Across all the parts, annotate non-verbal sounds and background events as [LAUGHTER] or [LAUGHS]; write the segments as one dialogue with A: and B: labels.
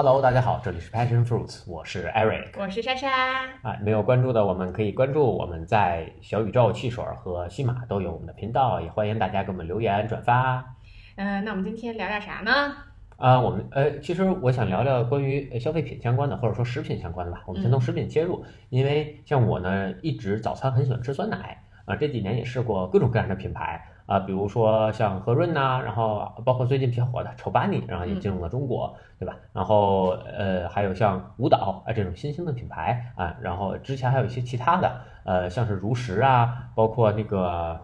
A: Hello，大家好，这里是 Passion Fruits，我是 Eric。
B: 我是莎莎。
A: 啊，没有关注的，我们可以关注我们在小宇宙、汽水和西马都有我们的频道，也欢迎大家给我们留言转发。
B: 嗯、那我们今天聊点啥呢？
A: 啊，我们呃，其实我想聊聊关于呃消费品相关的，或者说食品相关的吧。我们先从食品切入，因为像我呢，一直早餐很喜欢吃酸奶啊，这几年也试过各种各样的品牌啊，比如说像和润呐、然后包括最近比较火的丑巴尼，然后也进入了中国，对吧？然后呃，还有像舞蹈啊这种新兴的品牌啊，然后之前还有一些其他的，呃，像是如实啊，包括那个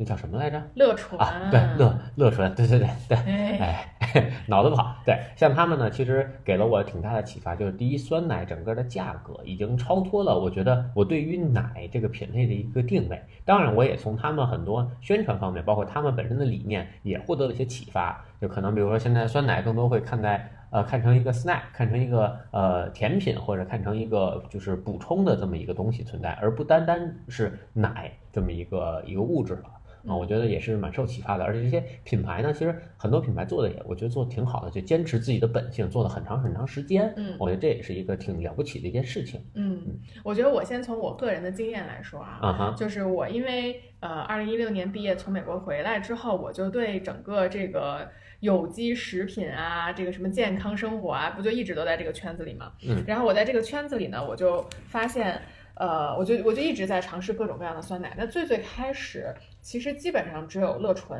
A: 那叫什么来着？
B: 乐纯
A: 啊，对，乐乐纯，对对对对，
B: 哎，
A: 哎，[LAUGHS] 脑子不好。对，像他们呢，其实给了我挺大的启发，就是第一，酸奶整个的价格已经超脱了我觉得我对于奶这个品类的一个定位。当然，我也从他们很多宣传方面，包括他们本身的理念，也获得了一些启发。就可能比如说现在酸奶更多会看待呃看成一个 snack，看成一个呃甜品，或者看成一个就是补充的这么一个东西存在，而不单单是奶这么一个一个物质了。啊，我觉得也是蛮受启发的，而且这些品牌呢，其实很多品牌做的也，我觉得做的挺好的，就坚持自己的本性，做了很长很长时间。
B: 嗯
A: 我觉得这也是一个挺了不起的一件事情。
B: 嗯，我觉得我先从我个人的经验来说啊，
A: 啊哈，
B: 就是我因为呃，二零一六年毕业从美国回来之后，我就对整个这个有机食品啊，这个什么健康生活啊，不就一直都在这个圈子里嘛。
A: 嗯。
B: 然后我在这个圈子里呢，我就发现，呃，我就我就一直在尝试各种各样的酸奶。那最最开始，其实基本上只有乐纯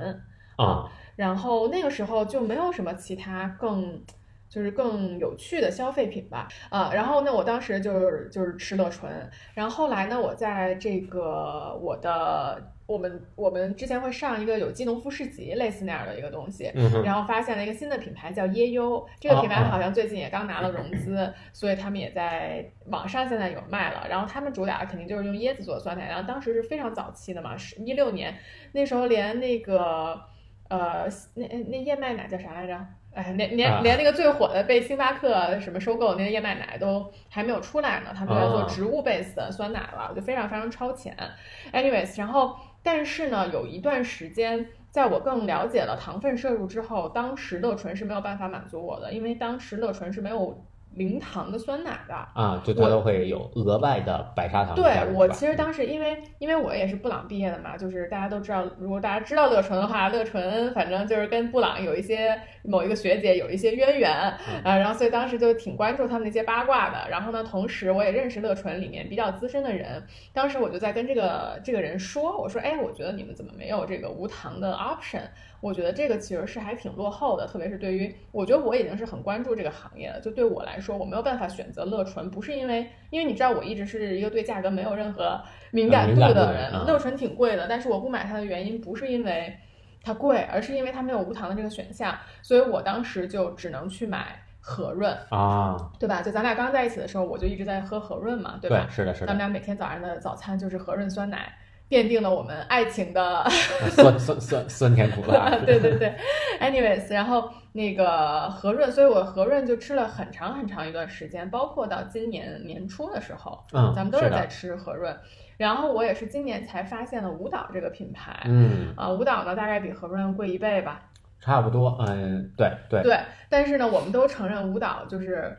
A: 啊，
B: 然后那个时候就没有什么其他更。就是更有趣的消费品吧，啊，然后呢，我当时就是就是吃乐纯，然后后来呢，我在这个我的我们我们之前会上一个有机农夫市集类似那样的一个东西，
A: 嗯，
B: 然后发现了一个新的品牌叫椰优，这个品牌好像最近也刚拿了融资，所以他们也在网上现在有卖了。然后他们主打肯定就是用椰子做的酸奶，然后当时是非常早期的嘛，是一六年，那时候连那个呃那那燕麦奶叫啥来着？哎，连连
A: 啊
B: 连那个最火的被星巴克什么收购的那个燕麦奶都还没有出来呢，他们要做
A: 啊
B: 植物 base 的酸奶了，就非常非常超前。Anyways，然后但是呢，有一段时间，在我更了解了糖分摄入之后，当时乐纯是没有办法满足我的，因为当时乐纯是没有零糖的酸奶的。
A: 啊，就它都会有额外的白砂糖
B: 对我其实当时因为因为我也是布朗毕业的嘛，就是大家都知道，如果大家知道乐纯的话，乐纯反正就是跟布朗有一些某一个学姐有一些渊源啊、然后所以当时就挺关注他们那些八卦的。然后呢，同时我也认识乐纯里面比较资深的人，当时我就在跟这个这个人说，我说，哎，我觉得你们怎么没有这个无糖的 option？我觉得这个其实是还挺落后的，特别是对于我觉得我已经是很关注这个行业了，就对我来说，我没有办法选择乐纯，不是因为因为你知道我一直是一个对价格没有任何敏感
A: 度
B: 度的人，
A: 啊
B: 乐纯挺贵的，但是我不买它的原因不是因为它贵，而是因为它没有无糖的这个选项，所以我当时就只能去买和润，
A: 啊，
B: 对吧？就咱俩刚在一起的时候，我就一直在喝和润嘛，对吧？
A: 是的，是的，
B: 咱们俩每天早上的早餐就是和润酸奶，奠定了我们爱情的 [LAUGHS]
A: 酸酸酸酸甜苦辣，
B: 对对对，anyways，然后那个和润，所以我和润就吃了很长很长一段时间，包括到今年年初的时候，
A: 嗯，
B: 咱们都是在吃和润。然后我也是今年才发现了舞蹈这个品牌，
A: 嗯，
B: 啊，舞蹈呢大概比和润贵一倍吧。
A: 差不多，嗯，对对
B: 对，但是呢，我们都承认舞蹈就是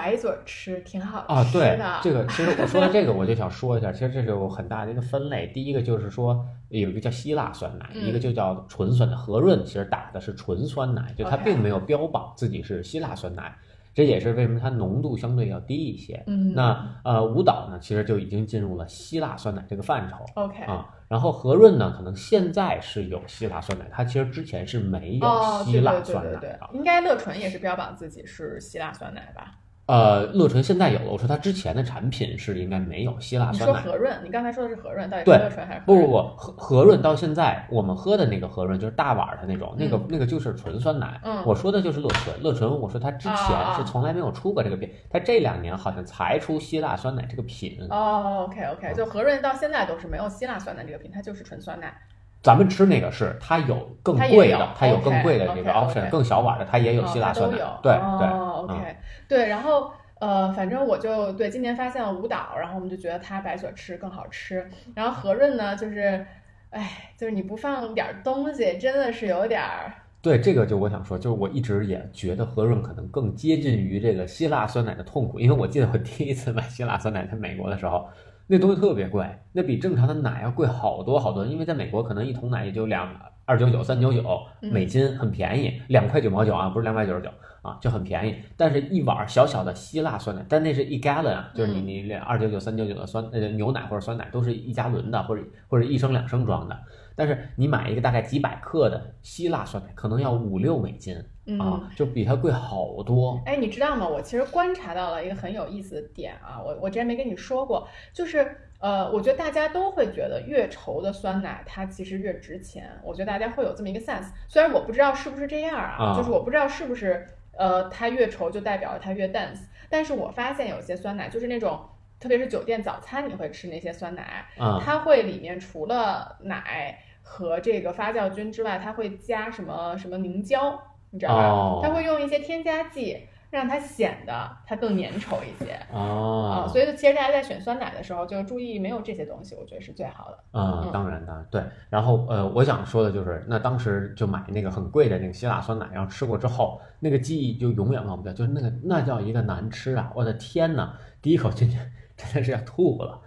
B: 白嘴儿吃挺好
A: 啊，对。这个，其实我说到这个，我就想说一下，其实这是有很大的一个分类。第一个就是说，有一个叫希腊酸奶，
B: 嗯
A: 一个就叫纯酸奶。和润其实打的是纯酸奶，就它并没有标榜自己是希腊酸奶，这也是为什么它浓度相对要低一些。
B: 嗯，
A: 那呃，舞蹈呢，其实就已经进入了希腊酸奶这个范畴
B: OK，
A: 啊。然后和润呢，可能现在是有希腊酸奶，它其实之前是没有
B: 哦，
A: 希腊酸奶
B: 对对
A: 的。，
B: 应该乐纯也是标榜自己是希腊酸奶吧？
A: 呃，乐纯现在有了，我说它之前的产品是应该没有希腊酸奶。
B: 说和润，你刚才说的是和润，到底是乐纯还是？
A: 不不不，和和润到现在我们喝的那个和润就是大碗儿的那种，那个
B: 嗯
A: 那个就是纯酸奶。
B: 嗯
A: 我说的就是乐纯，乐纯我说它之前
B: 啊
A: 是从来没有出过这个品，它这两年好像才出希腊酸奶这个品。
B: 哦，OK OK，就和润到现在都是没有希腊酸奶这个品，它就是纯酸奶。
A: 咱们吃那个是它有更贵的，它有更贵的这个 option，更小碗的它也有
B: 哦
A: 希腊酸奶
B: 它都有。。
A: 对
B: 哦
A: 对
B: ，，OK，对，然后。呃，反正我就对今年发现了舞蹈，然后我们就觉得它白嘴吃更好吃。然后和润呢，就是，哎，就是你不放点儿东西，真的是有点儿
A: 对这个就我想说，就是我一直也觉得和润可能更接近于这个希腊酸奶的痛苦，因为我记得我第一次买希腊酸奶在美国的时候，那东西特别贵，那比正常的奶要贵好多好多，因为在美国可能一桶奶也就两二九九、三九九美金，很便宜，两块九毛九啊，不是两百九十九啊，就很便宜。但是一碗小小的希腊酸奶，但那是一 gallon 啊，就是你你两二九九、三九九的酸呃牛奶或者酸奶都是一加仑的，或者或者一升两升装的。但是你买一个大概几百克的希腊酸奶，可能要五六美金啊，就比它贵好多。
B: 哎，你知道吗？我其实观察到了一个很有意思的点啊，我我之前没跟你说过，就是呃，我觉得大家都会觉得越稠的酸奶它其实越值钱。我觉得大家会有这么一个 sense，虽然我不知道是不是这样啊，就是我不知道是不是呃它越稠就代表它越 dense，但是我发现有些酸奶就是那种，特别是酒店早餐你会吃那些酸奶，它会里面除了奶。和这个发酵菌之外，它会加什么什么凝胶，你知道吧？它会用一些添加剂，让它显得它更粘稠一些。
A: 啊，
B: 所以其实大家在选酸奶的时候，就注意没有这些东西，我觉得是最好的。
A: 嗯，当然的，对。然后呃，我想说的就是，那当时就买那个很贵的那个希腊酸奶，然后吃过之后，那个记忆就永远忘不掉，就是那个那叫一个难吃啊！我的天呐，第一口进去 [LAUGHS] 真的是要吐了。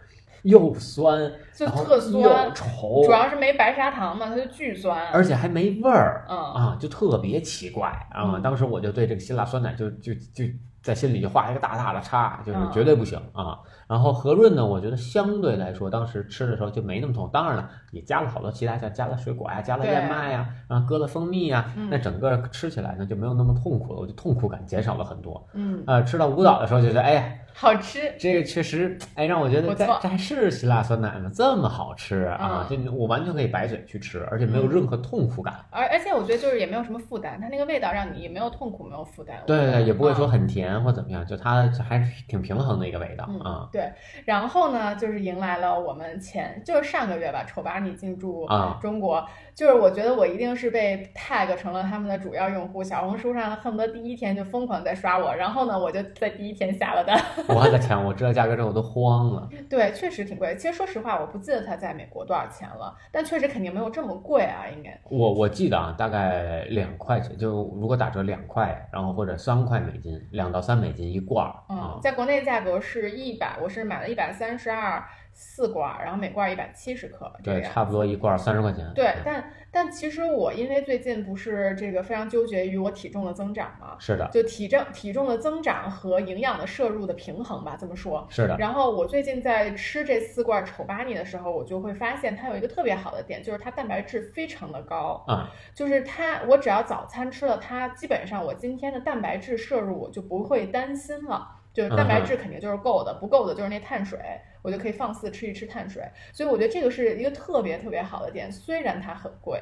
A: 又酸，
B: 就特酸，
A: 又稠，
B: 主要是没白砂糖嘛，它就巨酸，
A: 而且还没味儿，
B: 嗯
A: 啊，就特别奇怪啊。当时我就对这个辛辣酸奶就就就在心里就画一个大大的叉，就是绝对不行啊。然后和润呢，我觉得相对来说，当时吃的时候就没那么痛。当然了，也加了好多其他像加了水果呀，加了燕麦呀，然后搁了蜂蜜呀，那整个吃起来呢就没有那么痛苦了，我就痛苦感减少了很多。
B: 嗯，
A: 呃，吃到舞蹈的时候就觉得，哎呀。
B: 好吃，
A: 这个确实，哎，让我觉得这这还是希腊酸奶吗？这么好吃啊！就我完全可以白嘴去吃，而且没有任何痛苦感。
B: 而而且我觉得就是也没有什么负担，它那个味道让你也没有痛苦，没有负担。
A: 对对，也不会说很甜或怎么样，就它还是挺平衡的一个味道啊。
B: 对，然后呢，就是迎来了我们前就是上个月吧，丑八你进驻中国。就是我觉得我一定是被 tag 成了他们的主要用户，小红书上恨不得第一天就疯狂在刷我，然后呢，我就在第一天下了单。
A: 我的天，我知道价格之后我都慌了。[LAUGHS]
B: 对，确实挺贵。其实说实话，我不记得它在美国多少钱了，但确实肯定没有这么贵啊，应该。
A: 我我记得啊，大概两块钱，就如果打折两块，然后或者三块美金，两到三美金一罐儿。
B: 嗯，在国内价格是一百，我是买了一百三十二。四罐，然后每罐一百七十克，
A: 对，差不多一罐三十块钱。
B: 对，但但其实我因为最近不是这个非常纠结于我体重的增长嘛，
A: 是的，
B: 就体重体重的增长和营养的摄入的平衡吧，这么说。
A: 是的。
B: 然后我最近在吃这四罐丑巴尼的时候，我就会发现它有一个特别好的点，就是它蛋白质非常的高
A: 啊，
B: 就是它我只要早餐吃了它，基本上我今天的蛋白质摄入我就不会担心了。就是蛋白质肯定就是够的，不够的就是那碳水，我就可以放肆吃一吃碳水。所以我觉得这个是一个特别特别好的点，虽然它很贵。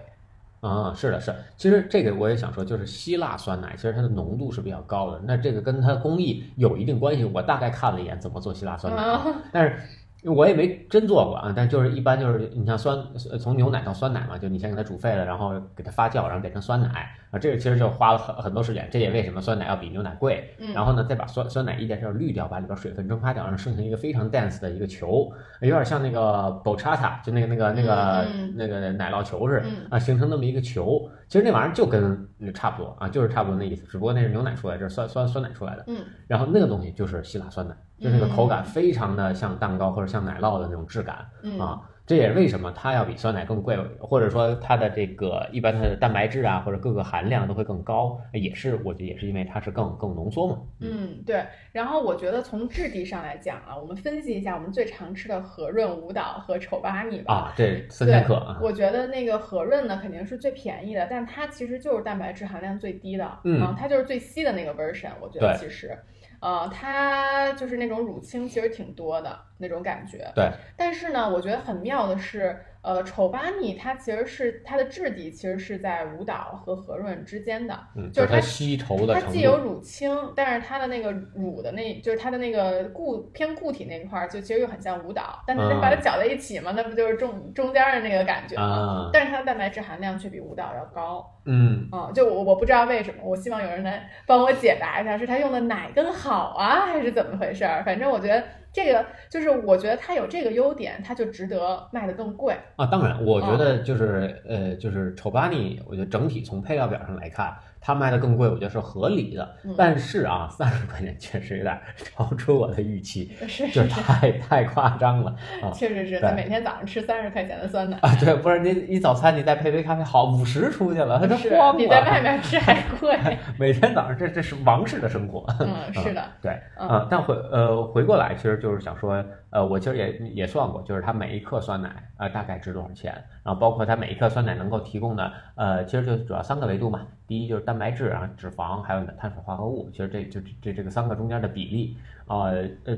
A: 啊，是的，是。其实这个我也想说，就是希腊酸奶，其实它的浓度是比较高的，那这个跟它工艺有一定关系。我大概看了一眼怎么做希腊酸奶，但是。我也没真做过啊，但就是一般就是你像酸，从牛奶到酸奶嘛，就你先给它煮沸了，然后给它发酵，然后变成酸奶啊，这个其实就花了很很多时间。这也为什么酸奶要比牛奶贵。然后呢，再把酸酸奶一点点滤掉，把里边水分蒸发掉，然后生成一个非常 dense 的一个球，有点像那个 b o c h a t a 就那个那个那个那个奶酪球似的啊，形成那么一个球。其实那玩意儿就跟那差不多啊，就是差不多那意思，只不过那是牛奶出来，这是酸酸酸奶出来的。
B: 嗯，
A: 然后那个东西就是希腊酸奶。就那个口感非常的像蛋糕或者像奶酪的那种质感啊，这也是为什么它要比酸奶更贵，或者说它的这个一般它的蛋白质啊或者各个含量都会更高，也是我觉得也是因为它是更更浓缩嘛。
B: 嗯，对。然后我觉得从质地上来讲啊，我们分析一下我们最常吃的和润舞蹈和丑八米吧。
A: 啊，对三千克啊。
B: 我觉得那个和润呢肯定是最便宜的，但它其实就是蛋白质含量最低的，嗯，它就是最稀的那个 version。我觉得其实。呃，它就是那种乳清其实挺多的那种感觉，
A: 对。
B: 但是呢，我觉得很妙的是。呃，丑巴尼它其实是它的质地其实是在舞蹈和和润之间的，
A: 就
B: 是它
A: 稀稠的
B: 它既有乳清，但是它的那个乳的那，就是它的那个固偏固体那块儿，就其实又很像舞蹈，但是你把它搅在一起嘛，那不就是中中间的那个感觉吗？但是它的蛋白质含量却比舞蹈要高，
A: 嗯，
B: 嗯，就我我不知道为什么，我希望有人来帮我解答一下，是它用的奶更好啊，还是怎么回事儿？反正我觉得。这个就是我觉得它有这个优点，它就值得卖的更贵。
A: 啊，当然，我觉得就是呃，就是丑巴尼，我觉得整体从配料表上来看，它卖的更贵，我觉得是合理的。
B: 嗯
A: 但是啊，三十块钱确实有点超出我的预期，
B: 是
A: 就是太太夸张了啊
B: 确实是，他每天早上吃三十块钱的酸奶，
A: 啊！对，不是你你早餐你再配杯咖啡，好五十出去了，他
B: 是
A: 都慌
B: 比在。外面吃还贵。[LAUGHS]
A: 每天早上这这是王室的生活。
B: 嗯，是的，
A: 对
B: 嗯
A: 啊，但回呃回过来，其实就是想说，呃，我其实也也算过，就是它每一克酸奶呃大概值多少钱，然后包括它每一克酸奶能够提供的呃，其实就主要三个维度嘛。第一就是蛋白质啊、脂肪，还有呢碳水化合物，其实这就这这这个三个中间的比例，呃呃，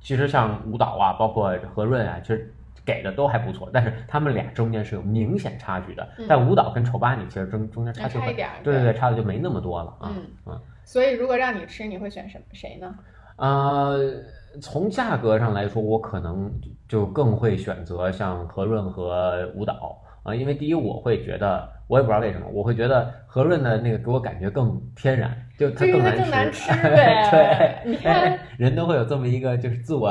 A: 其实像舞蹈啊，包括和润啊，其实。给的都还不错，但是他们俩中间是有明显差距的。
B: 嗯
A: 但舞蹈跟丑巴尼其实中中间差距很，
B: 那差一点。
A: 对对对，差的就没那么多了啊。
B: 嗯
A: 嗯
B: 所以如果让你吃，你会选什么谁呢？
A: 呃，从价格上来说，我可能就更会选择像和润和舞蹈啊，因为第一我会觉得，我也不知道为什么，我会觉得和润的那个给我感觉更天然，就它
B: 更难吃 [LAUGHS]
A: 对。
B: 你看
A: 哎，[LAUGHS] 人都会有这么一个就是自我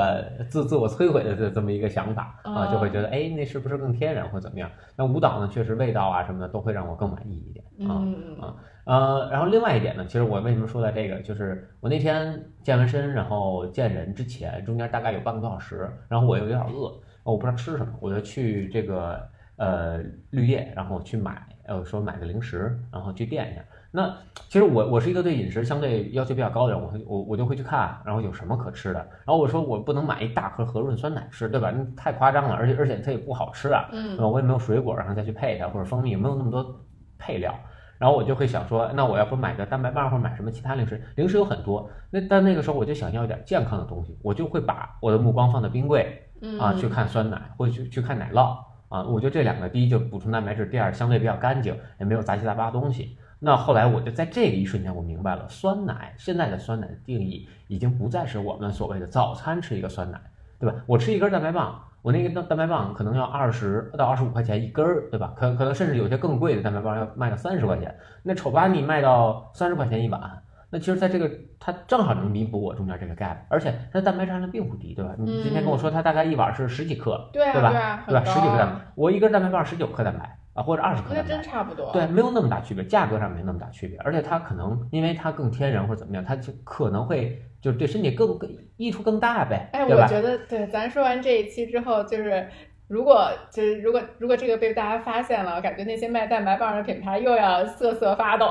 A: 自自我摧毁的这这么一个想法啊，就会觉得哎，那是不是更天然或怎么样？那舞蹈呢，确实味道啊什么的都会让我更满意一点啊。
B: 嗯
A: 啊呃，然后另外一点呢，其实我为什么说到这个，就是我那天健完身，然后见人之前，中间大概有半个多小时，然后我又有点饿，我不知道吃什么，我就去这个呃绿叶，然后去买，呃说买个零食，然后去垫一下。那其实我我是一个对饮食相对要求比较高的人，我会我我就会去看，然后有什么可吃的。然后我说我不能买一大盒和润酸奶吃，对吧？那太夸张了，而且而且它也不好吃啊。
B: 嗯
A: 呃，我也没有水果，然后再去配它，或者蜂蜜，没有那么多配料。然后我就会想说，那我要不买个蛋白棒或者买什么其他零食？零食有很多，那但那个时候我就想要一点健康的东西，我就会把我的目光放在冰柜
B: 嗯
A: 啊，去看酸奶或者去去看奶酪啊。我觉得这两个，第一就补充蛋白质，第二相对比较干净，也没有杂七杂八的东西。那后来我就在这个一瞬间，我明白了，酸奶现在的酸奶的定义已经不再是我们所谓的早餐吃一个酸奶，对吧？我吃一根蛋白棒，我那个蛋蛋白棒可能要二十到二十五块钱一根儿，对吧？可可能甚至有些更贵的蛋白棒要卖到三十块钱，那丑八你卖到三十块钱一碗。那其实，在这个它正好能弥补我中间这个 gap，而且它的蛋白质含量并不低，对吧？你今天跟我说它大概一碗是十几克，
B: 对
A: 吧
B: 对
A: 吧？十几克蛋
B: 啊
A: 白，我一根蛋白棒十九克蛋白啊，或者二十克
B: 那
A: 蛋白
B: 真，差不多。
A: 对，没有那么大区别，价格上没那么大区别，而且它可能因为它更天然或者怎么样，它就可能会就是对身体更更益处更大呗，
B: 哎，我觉得对，咱说完这一期之后，就是如果就是如果如果这个被大家发现了，感觉那些卖蛋白棒的品牌又要瑟瑟发抖，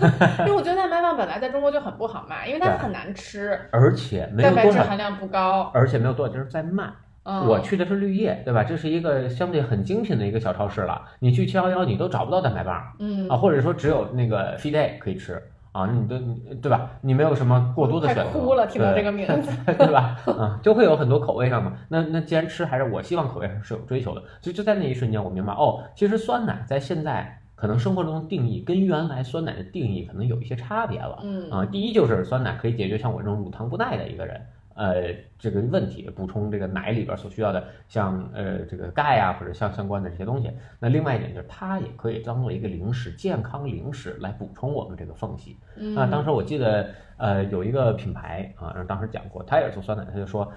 B: [LAUGHS] 因为我觉得蛋白棒本来在中国就很不好卖，因为它很难吃，
A: 而且没有
B: 蛋白，质含量不高。
A: 而且没有多少地儿在卖。
B: 嗯，
A: 我去的是绿叶，对吧？这是一个相对很精品的一个小超市了。你去七幺幺，你都找不到蛋白棒
B: 嗯
A: 啊，或者说只有那个 feed day 可以吃啊，你都对吧？你没有什么过多的选择，
B: 哭了，听到
A: 对
B: 这个名字。[LAUGHS]
A: 对吧？啊，就会有很多口味上嘛。那那既然吃，还是我希望口味上是有追求的。所以就在那一瞬间，我明白哦，其实酸奶在现在可能生活中的定义跟原来酸奶的定义可能有一些差别了。
B: 嗯
A: 啊，第一就是酸奶可以解决像我这种乳糖不耐的一个人。呃，这个问题补充这个奶里边所需要的，像呃这个钙啊，或者相相关的这些东西。那另外一点就是它也可以当做一个零食，健康零食来补充我们这个缝隙。
B: 嗯，
A: 啊，当时我记得，呃，有一个品牌啊，然后当时讲过，他也是做酸奶，他就说，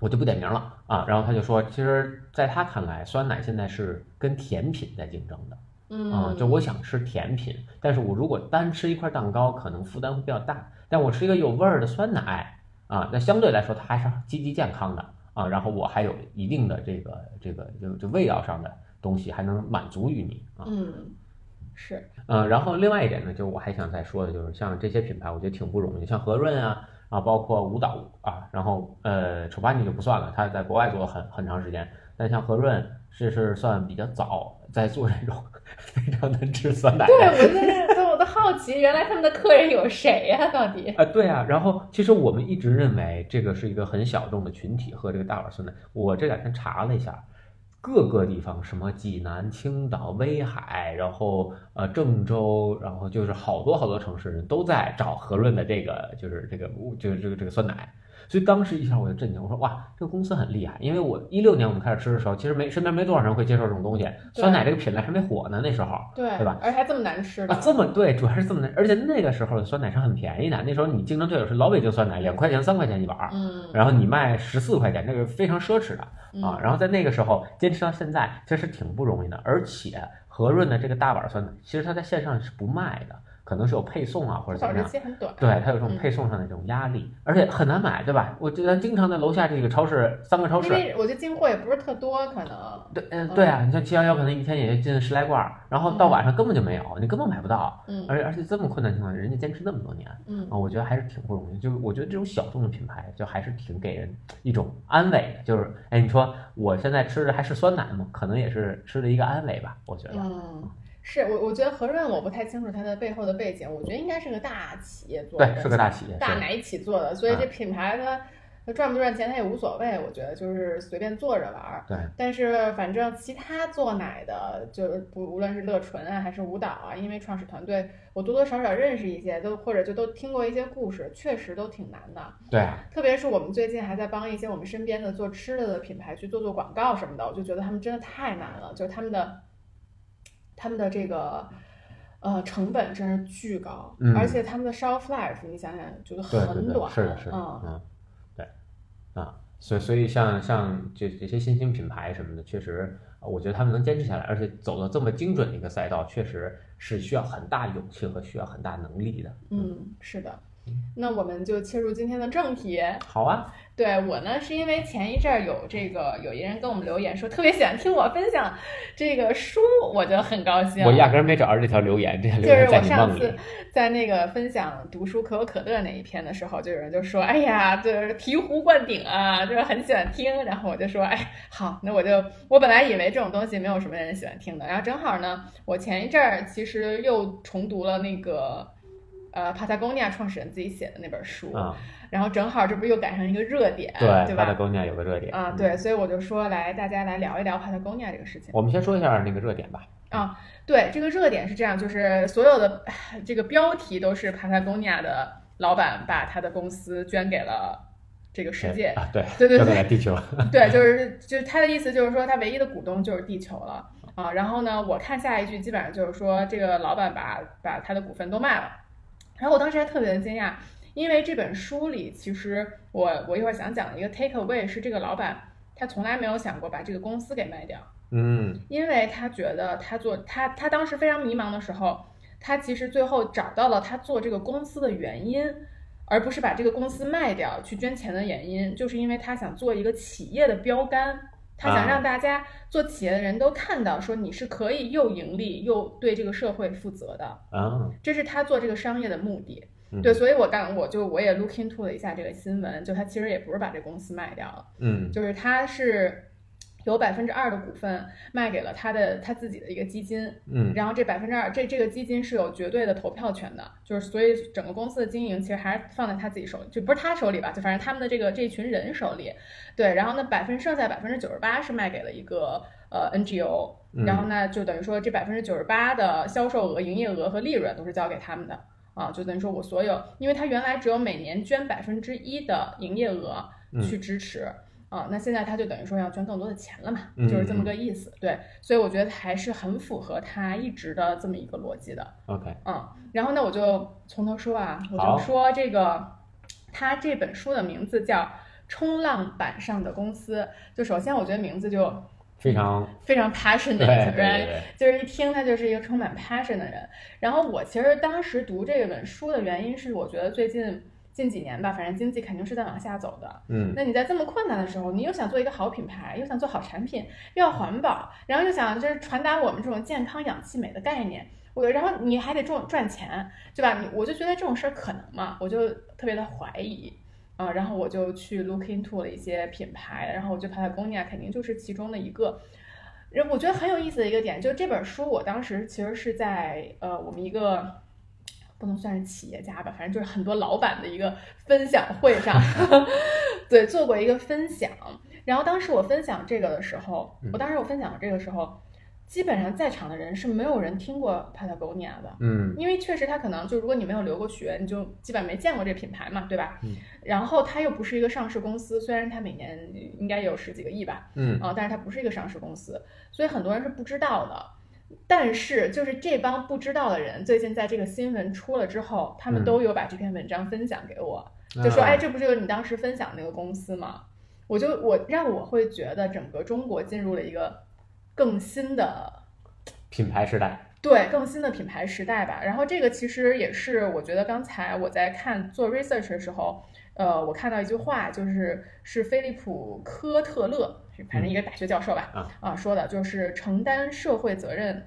A: 我就不点名了啊，然后他就说，其实在他看来，酸奶现在是跟甜品在竞争的啊，
B: 嗯，
A: 就我想吃甜品，但是我如果单吃一块蛋糕，可能负担会比较大，但我吃一个有味儿的酸奶啊，那相对来说它还是积极健康的啊，然后我还有一定的这个这个就就味道上的东西，还能满足于你啊，
B: 嗯，是，
A: 呃，然后另外一点呢，就是我还想再说的，就是像这些品牌，我觉得挺不容易，像和润啊，啊，包括舞蹈啊，然后呃，丑巴尼就不算了，他在国外做了很很长时间，但像和润是是算比较早在做这种 [LAUGHS] 非常能吃酸奶的。
B: 对我在好奇，原来他们的客人有谁呀、[LAUGHS] 到底？
A: 啊，对啊，然后其实我们一直认为这个是一个很小众的群体喝这个大碗酸奶。我这两天查了一下，各个地方什么济南、青岛、威海，然后呃郑州，然后就是好多好多城市人都在找和润的这个就是这个就是这个这个酸奶所以当时一下我就震惊，我说哇，这个公司很厉害。因为我一六年我们开始吃的时候，其实没身边没多少人会接受这种东西，酸奶这个品类还没火呢，那时候
B: 对
A: 对吧？
B: 而且还这么难吃
A: 啊，，这么对，主要是这么难，而且那个时候的酸奶是很便宜的，那时候你竞争对手是老北京酸奶，两块钱三块钱一碗儿，
B: 嗯
A: 然后你卖十四块钱，这个非常奢侈的啊。
B: 嗯
A: 然后在那个时候坚持到现在，这是挺不容易的。而且和润的这个大碗酸奶，其实它在线上是不卖的，可能是有配送啊或者怎么样。
B: 期很短，
A: 对，它有这种
B: 嗯
A: 配送上的这种压力，而且很难买，对吧？我觉得经常在楼下这个超市，三个超市，
B: 因为我觉得进货也不是特多，可能
A: 对，嗯，对啊，你像七幺幺可能一天也就进十来罐儿，然后到晚上根本就没有，你根本买不到，
B: 嗯
A: 而且而且这么困难情况下，人家坚持那么多年
B: 嗯
A: 啊，我觉得还是挺不容易。就我觉得这种小众的品牌，就还是挺给人一种安慰的，就是哎，你说我现在吃的还是酸奶吗？可能也是吃的一个安慰吧，我觉得。
B: 嗯。是我，我觉得和润我不太清楚它的背后的背景，我觉得应该是个大企业做的
A: 对，是个大企业，是
B: 大奶企做的，所以
A: 啊
B: 这品牌它它赚不赚钱它也无所谓，我觉得就是随便做着玩儿。
A: 对，
B: 但是反正其他做奶的，就是不无论是乐纯啊还是舞蹈啊，因为创始团队我多多少少认识一些，都或者就都听过一些故事，确实都挺难的。
A: 对啊，
B: 特别是我们最近还在帮一些我们身边的做吃的的品牌去做做广告什么的，我就觉得他们真的太难了，就是他们的他们的这个。呃，成本真是巨高，
A: 嗯
B: 而且他们的 shelf life，你想想，觉得
A: 对对对，
B: 很短，
A: 是的，是的，
B: 嗯，
A: 嗯，对，啊，所以所以像像这这些新兴品牌什么的，确实，呃我觉得他们能坚持下来，而且走到这么精准的一个赛道，确实是需要很大勇气和需要很大能力的。
B: 嗯，是的。那我们就切入今天的正题。
A: 好啊，
B: 对我呢，是因为前一阵儿有这个有一人跟我们留言说特别喜欢听我分享这个书，我就很高兴。
A: 我压根儿没找着这条留言，这条留
B: 就是我上次。在那个分享读书可口可乐那一篇的时候，就有人就说：“哎呀，就是醍醐灌顶啊，就是很喜欢听。”然后我就说：“哎，好，那我就我本来以为这种东西没有什么人喜欢听的，然后正好呢，我前一阵儿其实又重读了那个呃 Patagonia 创始人自己写的那本书，
A: 啊、
B: 然后正好这不又赶上一个热点，
A: 对，
B: 对吧？
A: 帕特高尼亚有个热点
B: 啊，
A: 嗯
B: 对，所以我就说来大家来聊一聊 Patagonia 这个事情。
A: 我们先说一下那个热点吧。
B: 啊对，这个热点是这样，就是所有的这个标题都是 Patagonia 的老板把他的公司捐给了这个世界。
A: 啊，对，
B: 对对对
A: 地球。[LAUGHS]
B: 对，就是就是他的意思就是说，他唯一的股东就是地球了啊。然后呢，我看下一句基本上就是说，这个老板把把他的股份都卖了。然后我当时还特别的惊讶，因为这本书里其实我我一会儿想讲的一个 take away 是这个老板他从来没有想过把这个公司给卖掉。
A: 嗯
B: 因为他觉得他做他他当时非常迷茫的时候，他其实最后找到了他做这个公司的原因，而不是把这个公司卖掉去捐钱的原因，就是因为他想做一个企业的标杆，他想
A: 啊
B: 让大家做企业的人都看到，说你是可以又盈利又对这个社会负责的，
A: 啊，
B: 这是他做这个商业的目的。
A: 嗯
B: 对，所以我刚我就我也 look into 了一下这个新闻，就他其实也不是把这公司卖掉了。
A: 嗯
B: 就是他是有百分之二的股份卖给了他的他自己的一个基金，
A: 嗯。
B: 然后这百分之二这这个基金是有绝对的投票权的，就是所以整个公司的经营其实还是放在他自己手里，就不是他手里吧，就反正他们的这个这群人手里，对，然后呢百分剩下百分之九十八是卖给了一个呃 NGO，
A: 嗯。
B: 然后呢就等于说这百分之九十八的销售额、营业额和利润都是交给他们的。啊，就等于说我所有，因为他原来只有每年捐百分之一的营业额
A: 嗯。
B: 去支持，啊，那现在他就等于说要捐更多的钱了嘛，
A: 嗯
B: 就是这么个意思。对，所以我觉得还是很符合他一直的这么一个逻辑的。
A: ，OK，
B: 嗯，然后呢，我就从头说啊，我就说这个，他这本书的名字叫《冲浪板上的公司》。就首先我觉得名字就
A: 非常
B: 非常 passionate，就是一听他就是一个充满 passion 的人。然后我其实当时读这本书的原因是，我觉得最近近几年吧，反正经济肯定是在往下走的。
A: 嗯
B: 那你在这么困难的时候，你又想做一个好品牌，又想做好产品，又要环保，然后又想就是传达我们这种健康、氧气、美的概念，我然后你还得赚赚钱，对吧？你我就觉得这种事儿可能吗？我就特别的怀疑。啊、然后我就去 look into 了一些品牌，然后我就 Patagonia 肯定就是其中的一个。我觉得很有意思的一个点，就这本书，我当时其实是在呃我们一个不能算是企业家吧，反正就是很多老板的一个分享会上，[LAUGHS] 对，做过一个分享。然后当时我分享这个的时候，我当时我分享这个时候，基本上在场的人是没有人听过 Patagonia 的，
A: 嗯
B: 因为确实他可能就如果你没有留过学，你就基本没见过这品牌嘛，对吧？
A: 嗯
B: 然后它又不是一个上市公司，虽然它每年应该有十几个亿吧，
A: 嗯
B: 啊、但是它不是一个上市公司，所以很多人是不知道的。但是就是这帮不知道的人，最近在这个新闻出了之后，他们
A: 嗯
B: 都有把这篇文章分享给我，就说：“
A: 啊
B: 哎，这不就是你当时分享那个公司吗？”我就我让我会觉得整个中国进入了一个更新的
A: 品牌时代，
B: 对更新的品牌时代吧。然后这个其实也是我觉得刚才我在看做 research 的时候，呃，我看到一句话，就是是菲利普科特勒，反正一个大学教授吧，
A: 啊
B: 说的就是承担社会责任。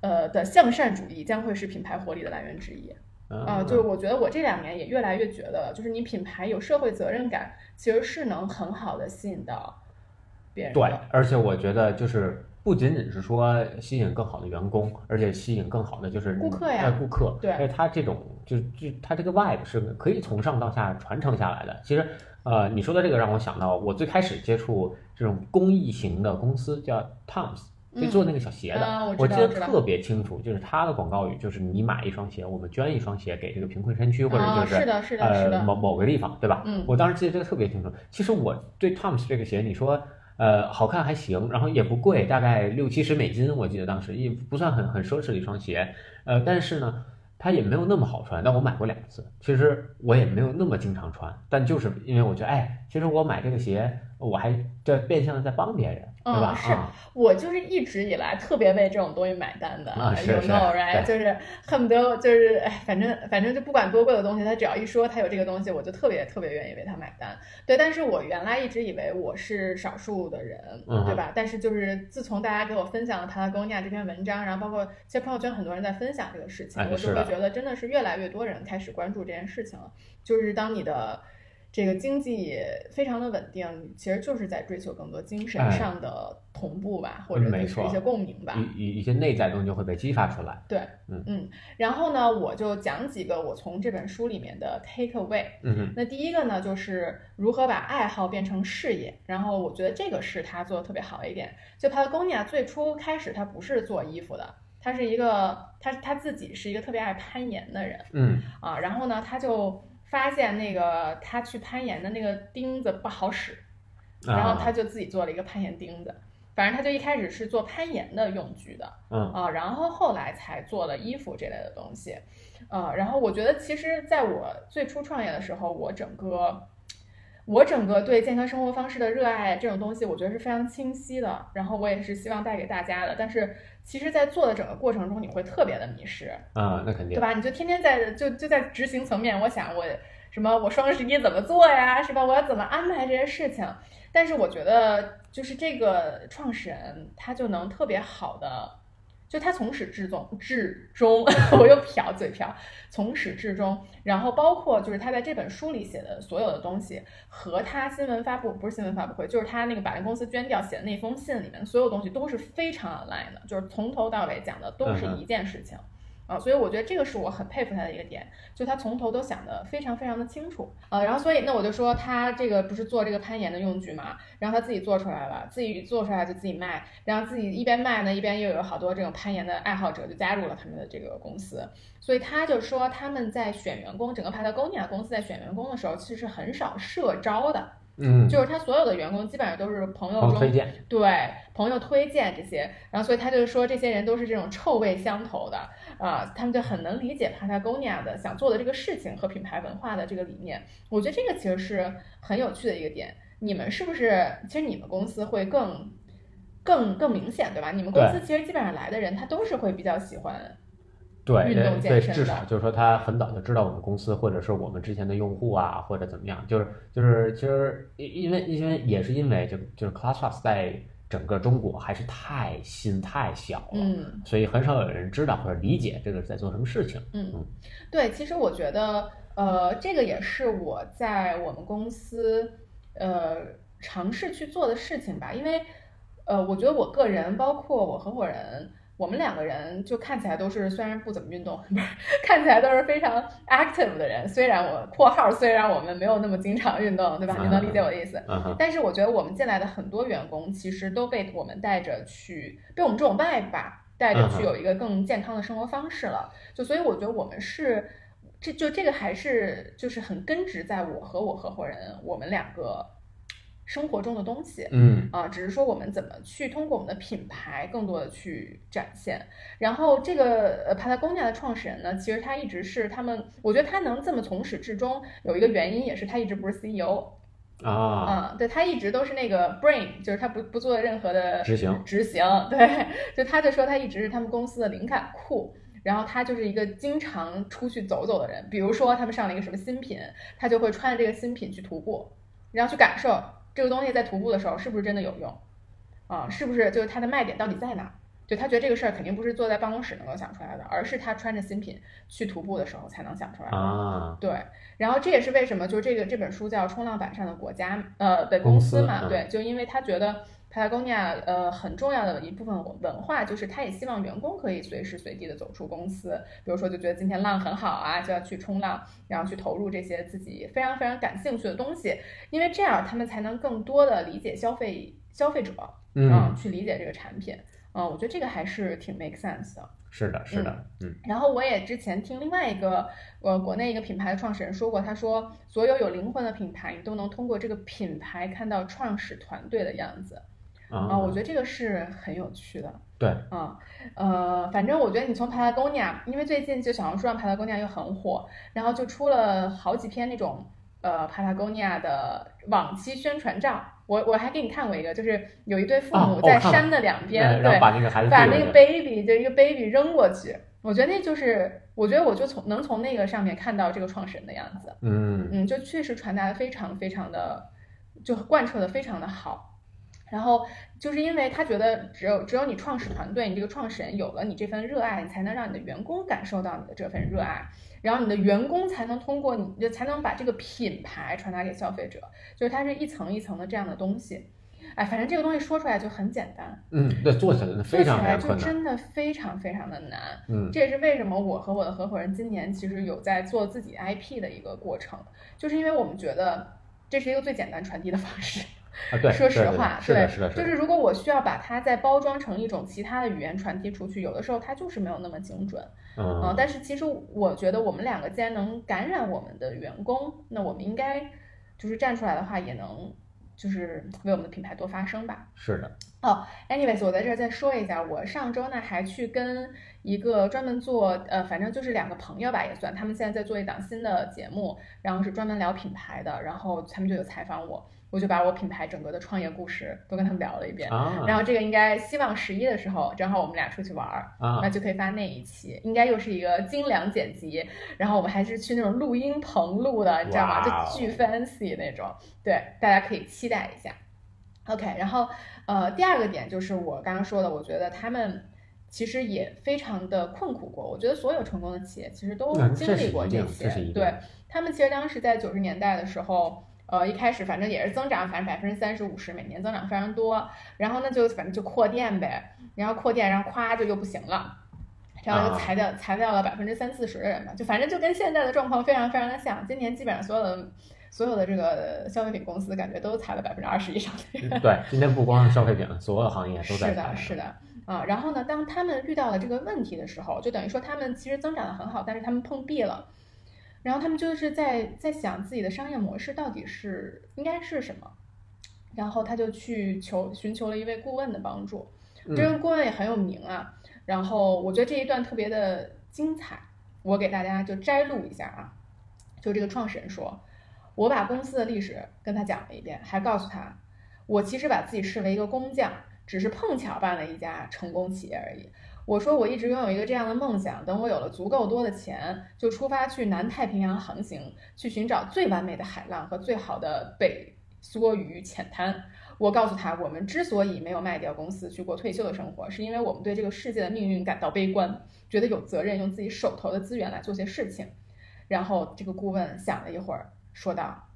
B: 呃的向善主义将会是品牌活力的来源之一啊、
A: 啊
B: 就是我觉得我这两年也越来越觉得，就是你品牌有社会责任感，其实是能很好的吸引到别人。
A: 对，而且我觉得就是不仅仅是说吸引更好的员工，而且吸引更好的就是
B: 顾客呀
A: 哎顾客。
B: 对
A: 而且他这种就就他这个 vibe 是可以从上到下传承下来的。其实呃，你说的这个让我想到，我最开始接触这种公益型的公司叫 Toms。就做那个小鞋的，
B: 啊我
A: 记得特别清楚，就是他的广告语就是你买一双鞋，我们捐一双鞋给这个贫困山区，或者
B: 啊，
A: 就是
B: 的，是的，是
A: 呃，某某个地方，对吧？
B: 嗯
A: 我当时记得这个特别清楚。其实我对 Toms 这个鞋，你说呃好看还行，然后也不贵，大概六七十美金，我记得当时也不算很很奢侈的一双鞋，呃，但是呢。它也没有那么好穿，但我买过两次。其实我也没有那么经常穿，但就是因为我觉得，哎，其实我买这个鞋，我还这变相的在帮别人，对吧？
B: 嗯是
A: 啊，
B: 我就是一直以来特别为这种东西买单的
A: 啊是
B: you know right？就是恨不得就是哎，反正反正就不管多贵的东西，他只要一说他有这个东西，我就特别特别愿意为他买单。对，但是我原来一直以为我是少数的人，
A: 嗯
B: 对吧？但是就是自从大家给我分享了 Patagonia 这篇文章，然后包括其实朋友圈很多人在分享这个事情，我就会觉得真的是越来越多人开始关注这件事情了。就是当你的这个经济非常的稳定，其实就是在追求更多精神
A: 哎
B: 上的同步吧，或者一些共鸣吧。
A: 一一一些内在东西就会被激发出来。
B: 对，
A: 嗯嗯
B: 然后呢，我就讲几个我从这本书里面的 take away。
A: 嗯哼，
B: 那第一个呢，就是如何把爱好变成事业。然后我觉得这个是他做的特别好的一点。就 Patagonia 最初开始他不是做衣服的，他是一个他他自己是一个特别爱攀岩的人。
A: 嗯
B: 啊，然后呢，他就发现那个他去攀岩的那个钉子不好使，然后他
A: 啊
B: 就自己做了一个攀岩钉子。反正他就一开始是做攀岩的用具的，
A: 嗯
B: 啊，然后后来才做了衣服这类的东西，呃，然后我觉得其实在我最初创业的时候，我整个我整个对健康生活方式的热爱这种东西，我觉得是非常清晰的，然后我也是希望带给大家的。但是其实，在做的整个过程中，你会特别的迷失，
A: 啊，那肯定
B: 对。吧？你就天天在就就在执行层面，我想我什么我双十一怎么做呀，是吧？我要怎么安排这些事情？但是我觉得就是这个创始人他就能特别好的。就他从始至终至终，[LAUGHS] 我又瓢嘴瓢，从始至终，然后包括就是他在这本书里写的所有的东西，和他新闻发布不是新闻发布会，就是他那个把那公司捐掉写的那封信里面所有东西都是非常 align 的，就是从头到尾讲的都是一件事情。啊，所以我觉得这个是我很佩服他的一个点，就他从头都想得非常非常的清楚啊。然后所以那我就说他这个不是做这个攀岩的用具嘛，然后他自己做出来了，自己做出来就自己卖，然后自己一边卖呢，一边又有好多这种攀岩的爱好者就加入了他们的这个公司。所以他就说他们在选员工，整个 Patagonia 公司在选员工的时候，其实很少社招的，
A: 嗯，
B: 就是他所有的员工基本上都是朋友中
A: 推荐。
B: 对朋友推荐这些，然后所以他就说这些人都是这种臭味相投的啊、他们就很能理解 Patagonia 的想做的这个事情和品牌文化的这个理念。我觉得这个其实是很有趣的一个点。你们是不是？其实你们公司会更更更明显，对吧？你们公司其实基本上来的人，他都是会比较喜欢
A: 对
B: 运动
A: 对至少就是说他很早就知道我们公司，或者是我们之前的用户啊，或者怎么样，就是就是其实因因为因为也是因为就就是 ClassPass 在整个中国还是太新太小了，
B: 嗯。
A: 所以很少有人知道或者理解这个是在做什么事情。
B: 嗯，对，其实我觉得，呃，这个也是我在我们公司，呃，尝试去做的事情吧。因为，呃，我觉得我个人，包括我合伙人，我们两个人就看起来都是虽然不怎么运动，[LAUGHS] 不是看起来都是非常 active 的人。虽然我括号虽然我们没有那么经常运动，对吧？你能理解我的意思？但是我觉得我们进来的很多员工其实都被我们带着去，被我们这种 vibe 吧带着去有一个更健康的生活方式了。就所以我觉得我们是，这就这个还是就是很根植在我和我合伙人我们两个。生活中的东西，
A: 嗯
B: 啊，只是说我们怎么去通过我们的品牌更多的去展现。然后这个呃，Patagonia 的创始人呢，其实他一直是他们，我觉得他能这么从始至终，有一个原因也是他一直不是 CEO
A: 啊，
B: 啊，对他一直都是那个 brain，就是他不不做任何的
A: 执行
B: 执行，对，就他就说他一直是他们公司的灵感库，然后他就是一个经常出去走走的人，比如说他们上了一个什么新品，他就会穿着这个新品去徒步，然后去感受。这个东西在徒步的时候是不是真的有用啊？是不是就是它的卖点到底在哪？就他觉得这个事儿肯定不是坐在办公室能够想出来的，而是他穿着新品去徒步的时候才能想出来的
A: 啊。
B: 对，然后这也是为什么就这个这本书叫《冲浪板上的国家》呃的公
A: 司
B: 嘛，对，就因为他觉得。Patagonia 呃很重要的一部分文化就是，他也希望员工可以随时随地的走出公司，比如说就觉得今天浪很好啊，就要去冲浪，然后去投入这些自己非常非常感兴趣的东西，因为这样他们才能更多的理解消费消费者，
A: 嗯，
B: 去理解这个产品，嗯，我觉得这个还是挺 make sense 的。
A: 是的，是的，嗯。
B: 然后我也之前听另外一个呃国内一个品牌的创始人说过，他说所有有灵魂的品牌，你都能通过这个品牌看到创始团队的样子。啊，我觉得这个是很有趣的。
A: 对，
B: 啊，呃，反正我觉得你从 Patagonia，因为最近就小红书上 Patagonia 又很火，然后就出了好几篇那种呃 Patagonia 的往期宣传照。我我还给你看过一个，就是有一对父母在山的两边，对，
A: 把那个孩子
B: 把那个 baby 就一个 baby 扔过去。我觉得那就是，我觉得我就从能从那个上面看到这个创始人的样子。
A: 嗯
B: 嗯，就确实传达的非常非常的，就贯彻的非常的好。然后就是因为他觉得只有只有你创始团队，你这个创始人有了你这份热爱，你才能让你的员工感受到你的这份热爱，然后你的员工才能通过你，就才能把这个品牌传达给消费者。就是它是一层一层的这样的东西。哎，反正这个东西说出来就很简单，
A: 嗯，对，做起来非常
B: 难，就真的非常非常的难。
A: 嗯，
B: 这也是为什么我和我的合伙人今年其实有在做自己 IP 的一个过程，就是因为我们觉得这是一个最简单传递的方式。
A: 啊，对，
B: 说实话，
A: 是的，是的，
B: 就是如果我需要把它再包装成一种其他的语言传递出去，有的时候它就是没有那么精准。
A: 嗯，
B: 但是其实我觉得我们两个既然能感染我们的员工，那我们应该就是站出来的话，也能就是为我们的品牌多发声吧。
A: 是的。
B: 哦，anyways，我在这儿再说一下，我上周呢还去跟一个专门做呃，反正就是两个朋友吧，也算，他们现在在做一档新的节目，然后是专门聊品牌的，然后他们就有采访我。我就把我品牌整个的创业故事都跟他们聊了一遍，然后这个应该希望十一的时候，正好我们俩出去玩儿，那就可以发那一期，应该又是一个精良剪辑，然后我们还是去那种录音棚录的，你知道吗？就巨 fancy 那种，对，大家可以期待一下。OK，然后呃，第二个点就是我刚刚说的，我觉得他们其实也非常的困苦过，我觉得所有成功的企业其实都经历过
A: 这
B: 些，对他们其实当时在九十年代的时候。呃，一开始反正也是增长，反正百分之三十五十，每年增长非常多。然后那，就反正就扩店呗，然后扩店，然后咵就又不行了，然后就裁掉裁掉了百分之三四十的人吧，就反正就跟现在的状况非常非常的像。今年基本上所有的所有的这个消费品公司，感觉都裁了百分之二十以上的人。
A: 对，今天不光是消费品，所有行业都在裁。
B: 是的，是的，啊，然后呢，当他们遇到了这个问题的时候，就等于说他们其实增长的很好，但是他们碰壁了。然后他们就是在在想自己的商业模式到底是应该是什么，然后他就去求寻求了一位顾问的帮助，这位顾问也很有名啊。然后我觉得这一段特别的精彩，我给大家就摘录一下啊。就这个创始人说，我把公司的历史跟他讲了一遍，还告诉他，我其实把自己视为一个工匠，只是碰巧办了一家成功企业而已。我说我一直拥有一个这样的梦想，等我有了足够多的钱，就出发去南太平洋航行，去寻找最完美的海浪和最好的北梭鱼浅滩。我告诉他，我们之所以没有卖掉公司去过退休的生活，是因为我们对这个世界的命运感到悲观，觉得有责任用自己手头的资源来做些事情。然后这个顾问想了一会儿，说道：“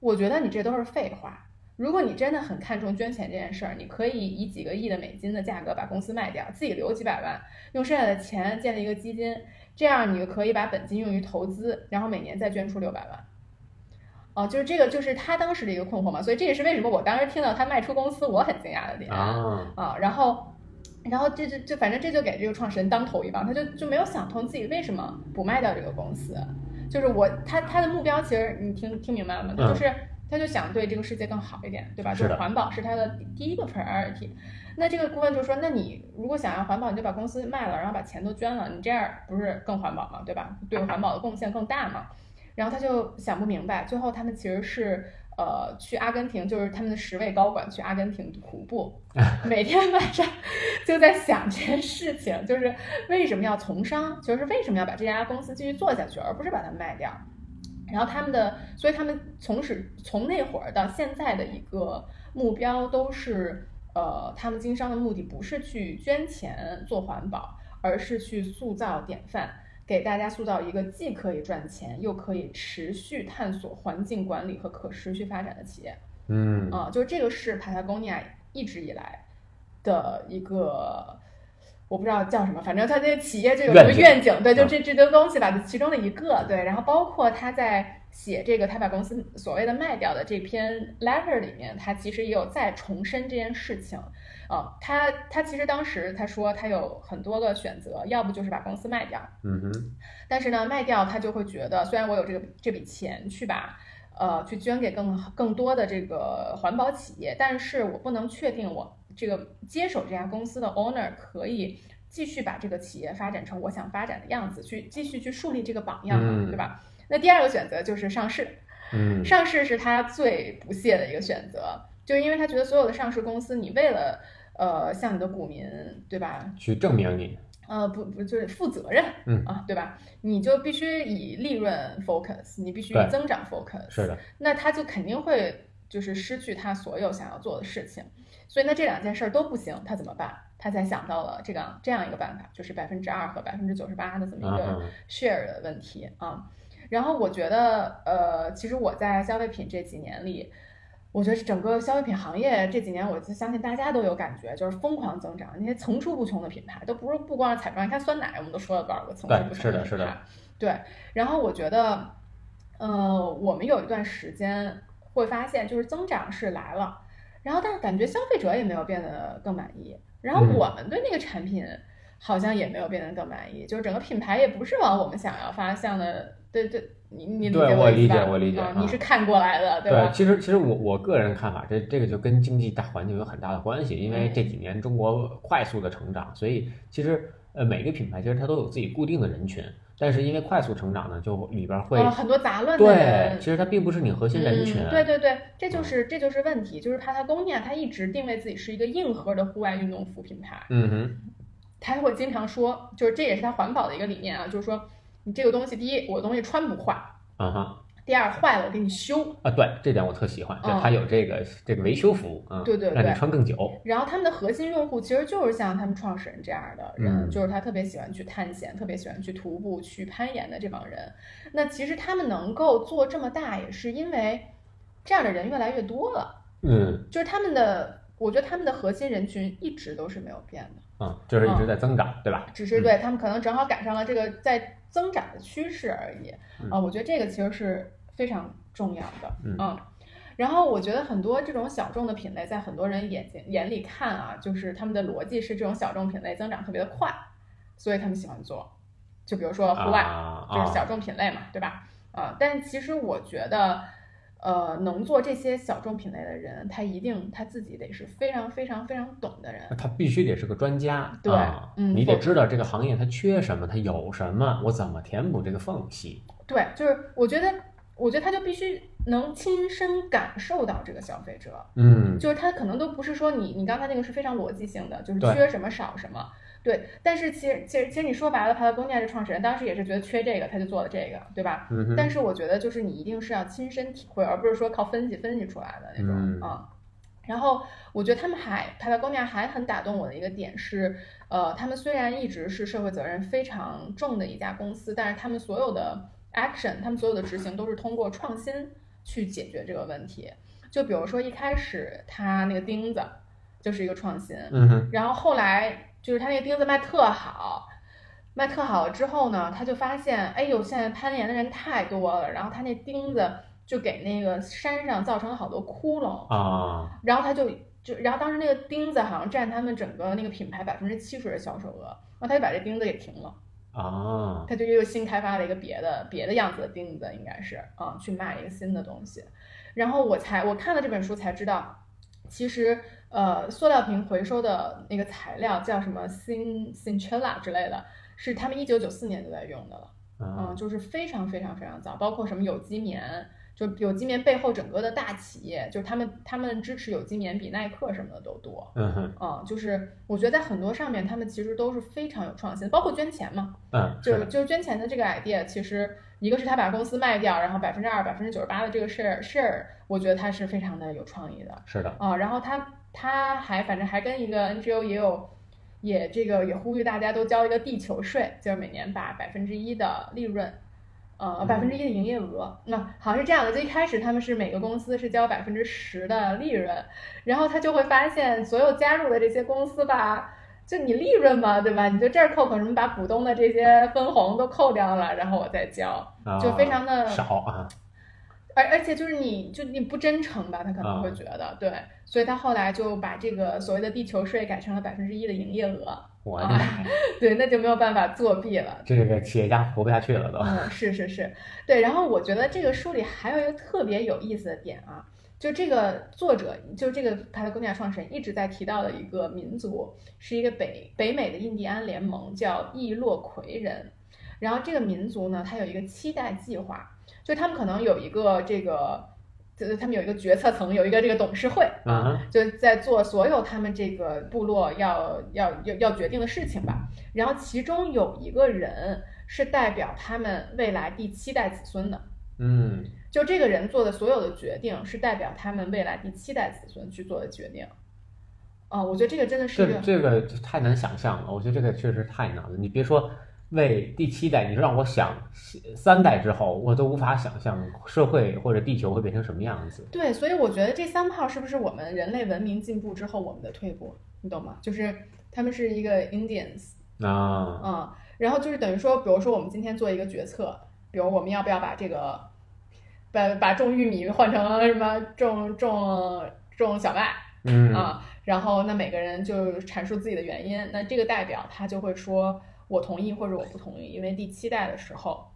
B: 我觉得你这都是废话。”如果你真的很看重捐钱这件事儿，你可以以几个亿的美金的价格把公司卖掉，自己留几百万，用剩下的钱建立一个基金，这样你可以把本金用于投资，然后每年再捐出六百万。哦，就是这个，就是他当时的一个困惑嘛，所以这也是为什么我当时听到他卖出公司，我很惊讶的点
A: 啊
B: 啊，然后。然后这就就反正这就给这个创始人当头一棒，他就就没有想通自己为什么不卖掉这个公司。就是我他他的目标其实你听听明白了吗？他就是他就想对这个世界更好一点，对吧？就是环保是他的第一个 priority。那这个顾问就说，那你如果想要环保，你就把公司卖了，然后把钱都捐了，你这样不是更环保吗？对吧？对环保的贡献更大嘛？然后他就想不明白，最后他们其实是。呃，去阿根廷就是他们的十位高管去阿根廷徒步，[LAUGHS] 每天晚上就在想这件事情，就是为什么要从商，就是为什么要把这家公司继续做下去，而不是把它卖掉。然后他们的，所以他们从始从那会儿到现在的一个目标都是，呃，他们经商的目的不是去捐钱做环保，而是去塑造典范。给大家塑造一个既可以赚钱又可以持续探索环境管理和可持续发展的企业。
A: 嗯
B: 啊，就是这个是 Patagonia 一直以来的一个，我不知道叫什么，反正他这企业这有什么愿景，对，就这这堆东西吧，其中的一个，对。然后包括他在写这个他把公司所谓的卖掉的这篇 letter 里面，他其实也有再重申这件事情。啊，他他其实当时他说他有很多个选择，要不就是把公司卖掉，
A: 嗯哼，
B: 但是呢，卖掉他就会觉得，虽然我有这个这笔钱去把，呃，去捐给更更多的这个环保企业，但是我不能确定我这个接手这家公司的 owner 可以继续把这个企业发展成我想发展的样子，去继续去树立这个榜样，对吧？那第二个选择就是上市，
A: 嗯，
B: 上市是他最不屑的一个选择，就是因为他觉得所有的上市公司，你为了呃，向你的股民，对吧？
A: 去证明你，
B: 呃，不不，就是负责任，
A: 嗯
B: 啊，对吧？你就必须以利润 focus，你必须以增长 focus，
A: 是的。
B: 那他就肯定会就是失去他所有想要做的事情，所以那这两件事都不行，他怎么办？他才想到了这个这样一个办法，就是百分之二和百分之九十八的这么一个 share 的问题啊。然后我觉得，呃，其实我在消费品这几年里。我觉得整个消费品行业这几年，我就相信大家都有感觉，就是疯狂增长，那些层出不穷的品牌，都不是不光是彩妆，你看酸奶，我们都说了多少个层出不穷
A: 的品牌。
B: 对，然后我觉得，呃，我们有一段时间会发现，就是增长是来了，然后但是感觉消费者也没有变得更满意，然后我们对那个产品好像也没有变得更满意，就是整个品牌也不是往我们想要方向的，对对。你你
A: 对我理解，
B: 我
A: 理解，
B: 你是看过来的，
A: 对
B: 吧？
A: 对，其实其实我我个人看法，这这个就跟经济大环境有很大的关系，因为这几年中国快速的成长，所以其实呃每个品牌其实它都有自己固定的人群，但是因为快速成长呢，就里边会
B: 很多杂乱的。
A: 对，其实它并不是你核心人群。
B: 对对对，这就是这就是问题，就是怕它工业它一直定位自己是一个硬核的户外运动服品牌。
A: 嗯哼，
B: 他会经常说，就是这也是他环保的一个理念啊，就是说你这个东西，第一我的东西穿不坏。
A: 啊哈，
B: 第二坏了我给你修
A: 啊，对，这点我特喜欢，就它有这个这个维修服务啊，
B: 对对，
A: 让你穿更久。
B: 然后他们的核心用户其实就是像他们创始人这样的人，就是他特别喜欢去探险，特别喜欢去徒步、去攀岩的这帮人。那其实他们能够做这么大，也是因为这样的人越来越多了。
A: 嗯，
B: 就是他们的，我觉得他们的核心人群一直都是没有变的，
A: 嗯，就是一直在增长，对吧？
B: 只是对他们可能正好赶上了这个在。增长的趋势而已啊，我觉得这个其实是非常重要的，嗯。然后我觉得很多这种小众的品类，在很多人眼睛眼里看啊，就是他们的逻辑是这种小众品类增长特别的快，所以他们喜欢做。就比如说户外，就是小众品类嘛，对吧？啊，但其实我觉得。呃，能做这些小众品类的人，他一定他自己得是非常非常非常懂的人。
A: 他必须得是个专家，
B: 对，
A: 嗯，你得知道这个行业它缺什么，它有什么，我怎么填补这个缝隙。
B: 对，就是我觉得，我觉得他就必须能亲身感受到这个消费者，
A: 嗯，
B: 就是他可能都不是说你，你刚才那个是非常逻辑性的，就是缺什么少什么。对，但是其实其实其实你说白了，他的工业的创始人当时也是觉得缺这个，他就做了这个，对吧？
A: 嗯。
B: 但是我觉得就是你一定是要亲身体会，而不是说靠分析分析出来的那种啊。然后我觉得他们还他的工业还很打动我的一个点是，呃，他们虽然一直是社会责任非常重的一家公司，但是他们所有的 action，他们所有的执行都是通过创新去解决这个问题。就比如说一开始他那个钉子就是一个创新，
A: 嗯哼，
B: 然后后来就是他那个钉子卖特好，卖特好了之后呢，他就发现，哎呦，现在攀岩的人太多了，然后他那钉子就给那个山上造成了好多窟窿，
A: 啊，
B: 然后他就就，然后当时那个钉子好像占他们整个那个品牌百分之七十的销售额，然后他就把这钉子给停了，
A: 啊，
B: 他就又新开发了一个别的别的样子的钉子，应该是啊，去卖一个新的东西。然后我才我看了这本书才知道，其实呃，塑料瓶回收的那个材料叫什么 sin sinchella 之类的，是他们一九九四年就在用的了。
A: 啊
B: 嗯，就是非常非常非常早，包括什么有机棉，就有机棉背后整个的大企业，就是他们他们支持有机棉比耐克什么的都多。
A: 嗯哼，
B: 嗯，就是我觉得在很多上面，他们其实都是非常有创新，包括捐钱嘛，
A: 嗯，
B: 就是，就是捐钱的这个 idea，其实一个是他把公司卖掉，然后百分之二、百分之九十八的这个 share share，我觉得他是非常的有创意的。
A: 是的，
B: 啊、然后他他还反正还跟一个 NGO 也有，也这个也呼吁大家都交一个地球税，就是每年把百分之一的利润，呃，百分之一的营业额，那好像是这样的。最一开始他们是每个公司是交百分之十的利润，然后他就会发现所有加入的这些公司吧。就你利润嘛，对吧？你就这儿扣扣什么，把股东的这些分红都扣掉了，然后我再交，
A: 啊
B: 就非常的
A: 少啊，
B: 而而且就是你就你不真诚吧，他可能会觉得、对，所以他后来就把这个所谓的地球税改成了百分之一的营业额，
A: 我的妈呀，[LAUGHS]
B: 对，那就没有办法作弊了。
A: 这个企业家活不下去了都。
B: 嗯，是是是，对。然后我觉得这个书里还有一个特别有意思的点啊，就这个作者，就这个帕特贡尼亚创始人一直在提到的一个民族，是一个北北美的印第安联盟，叫易洛魁人。然后这个民族呢，它有一个七代计划，就他们可能有一个这个，就是他们有一个决策层，有一个这个董事会
A: 嗯
B: 啊，
A: 哼，
B: 就在做所有他们这个部落要要要要决定的事情吧。然后其中有一个人是代表他们未来第七代子孙的，
A: 嗯，
B: 就这个人做的所有的决定是代表他们未来第七代子孙去做的决定。啊、我觉得这个真的是
A: 这个太难想象了，我觉得这个确实太难了。你别说为第七代，你让我想三代之后，我都无法想象社会或者地球会变成什么样子。
B: 对，所以我觉得这三炮是不是我们人类文明进步之后我们的退步？你懂吗？就是他们是一个 Indians，
A: 啊，
B: 嗯，然后就是等于说，比如说我们今天做一个决策，比如我们要不要把这个把把种玉米换成什么种种种小麦
A: 嗯，
B: 啊，然后那每个人就阐述自己的原因，那这个代表他就会说我同意或者我不同意，因为第七代的时候。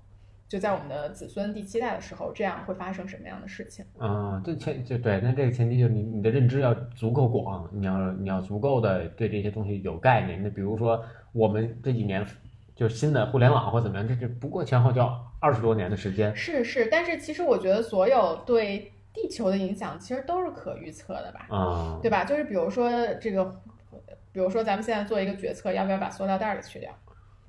B: 就在我们的子孙第七代的时候，这样会发生什么样的事情？
A: 啊，这前就对，那这个前提就是你你的认知要足够广，你要你要足够的对这些东西有概念。那比如说我们这几年就是新的互联网或怎么样，这这不过前后就要二十多年的时间。
B: 是是，但是其实我觉得所有对地球的影响其实都是可预测的吧？
A: 啊，
B: 对吧？就是比如说这个，比如说咱们现在做一个决策，要不要把塑料袋儿给去掉，